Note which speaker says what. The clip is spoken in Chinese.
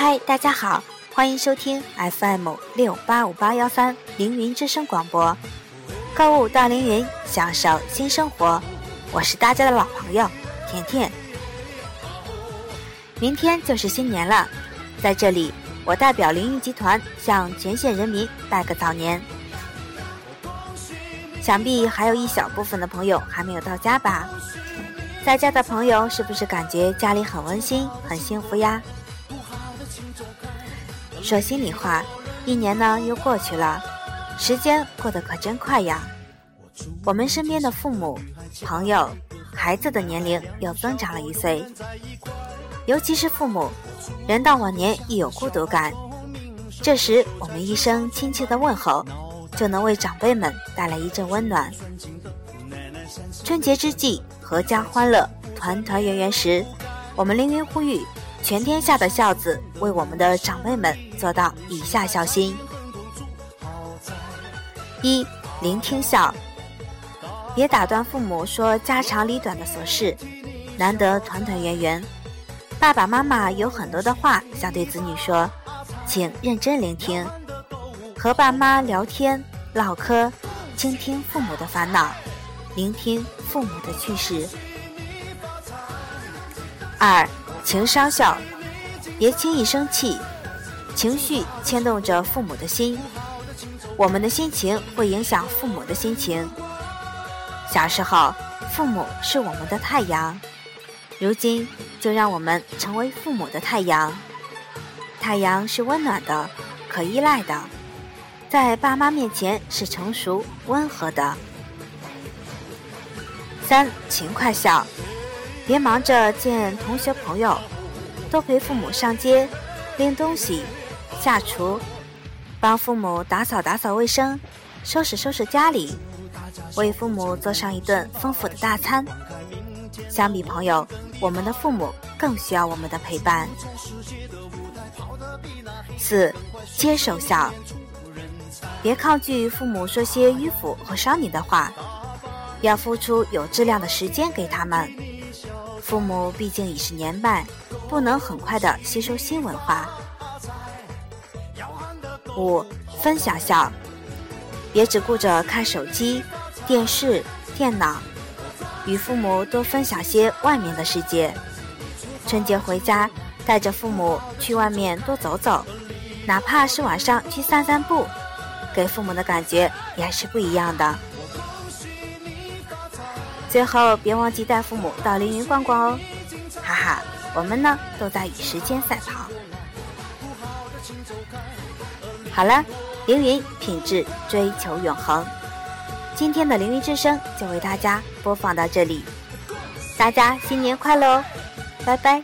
Speaker 1: 嗨，大家好，欢迎收听 FM 六八五八幺三凌云之声广播，购物到凌云，享受新生活。我是大家的老朋友甜甜。明天就是新年了，在这里，我代表凌云集团向全县人民拜个早年。想必还有一小部分的朋友还没有到家吧？在家的朋友是不是感觉家里很温馨、很幸福呀？说心里话，一年呢又过去了，时间过得可真快呀。我们身边的父母、朋友、孩子的年龄又增长了一岁，尤其是父母，人到晚年亦有孤独感。这时，我们一声亲切的问候，就能为长辈们带来一阵温暖。春节之际，阖家欢乐，团团圆圆时，我们凌云呼吁。全天下的孝子为我们的长辈们做到以下孝心：一、聆听孝，别打断父母说家长里短的琐事，难得团团圆圆，爸爸妈妈有很多的话想对子女说，请认真聆听，和爸妈聊天唠嗑，倾听父母的烦恼，聆听父母的趣事。二。情商孝，别轻易生气，情绪牵动着父母的心，我们的心情会影响父母的心情。小时候，父母是我们的太阳，如今就让我们成为父母的太阳。太阳是温暖的，可依赖的，在爸妈面前是成熟温和的。三，勤快孝。别忙着见同学朋友，多陪父母上街，拎东西、下厨，帮父母打扫打扫卫生，收拾收拾家里，为父母做上一顿丰富的大餐。相比朋友，我们的父母更需要我们的陪伴。四，接受孝，别抗拒父母说些迂腐和伤你的话，要付出有质量的时间给他们。父母毕竟已是年迈，不能很快的吸收新文化。五、分享笑，别只顾着看手机、电视、电脑，与父母多分享些外面的世界。春节回家，带着父母去外面多走走，哪怕是晚上去散散步，给父母的感觉也是不一样的。最后，别忘记带父母到凌云逛逛哦，哈哈，我们呢都在与时间赛跑。好了，凌云品质追求永恒，今天的凌云之声就为大家播放到这里，大家新年快乐哦，拜拜。